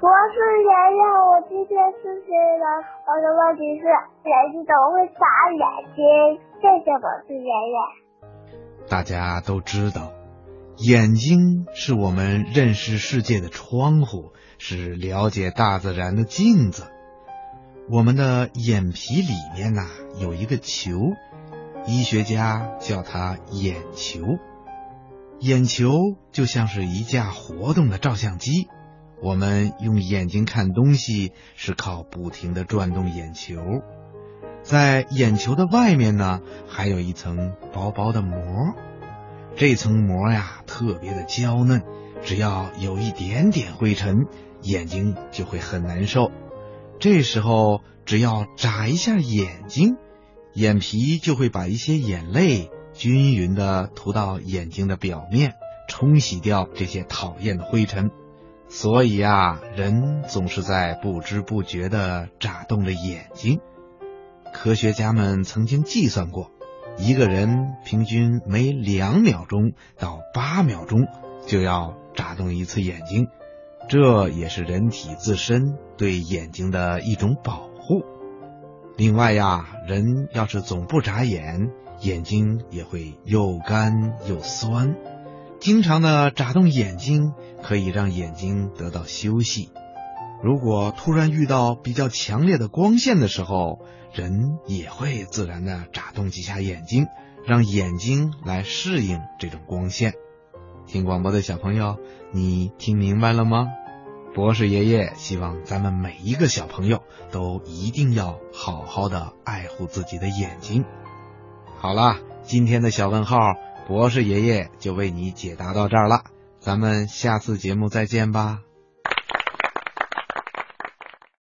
博士爷爷，我今天四岁了，我的问题是眼睛怎么会眨眼睛？谢谢博士爷爷。大家都知道，眼睛是我们认识世界的窗户，是了解大自然的镜子。我们的眼皮里面呐、有一个球，医学家叫它眼球。眼球就像是一架活动的照相机，我们用眼睛看东西是靠不停的转动眼球。在眼球的外面呢，还有一层薄薄的膜，这层膜呀特别的娇嫩，只要有一点点灰尘，眼睛就会很难受。这时候只要眨一下眼睛，眼皮就会把一些眼泪均匀的涂到眼睛的表面，冲洗掉这些讨厌的灰尘。所以啊，人总是在不知不觉的眨动着眼睛。科学家们曾经计算过，一个人平均每两秒钟到八秒钟就要眨动一次眼睛，这也是人体自身对眼睛的一种保护。另外呀，人要是总不眨眼，眼睛也会又干又酸。经常的眨动眼睛可以让眼睛得到休息。如果突然遇到比较强烈的光线的时候，人也会自然的眨动几下眼睛，让眼睛来适应这种光线。听广播的小朋友，你听明白了吗？博士爷爷希望咱们每一个小朋友都一定要好好的爱护自己的眼睛。好啦，今天的小问号，博士爷爷就为你解答到这儿了，咱们下次节目再见吧。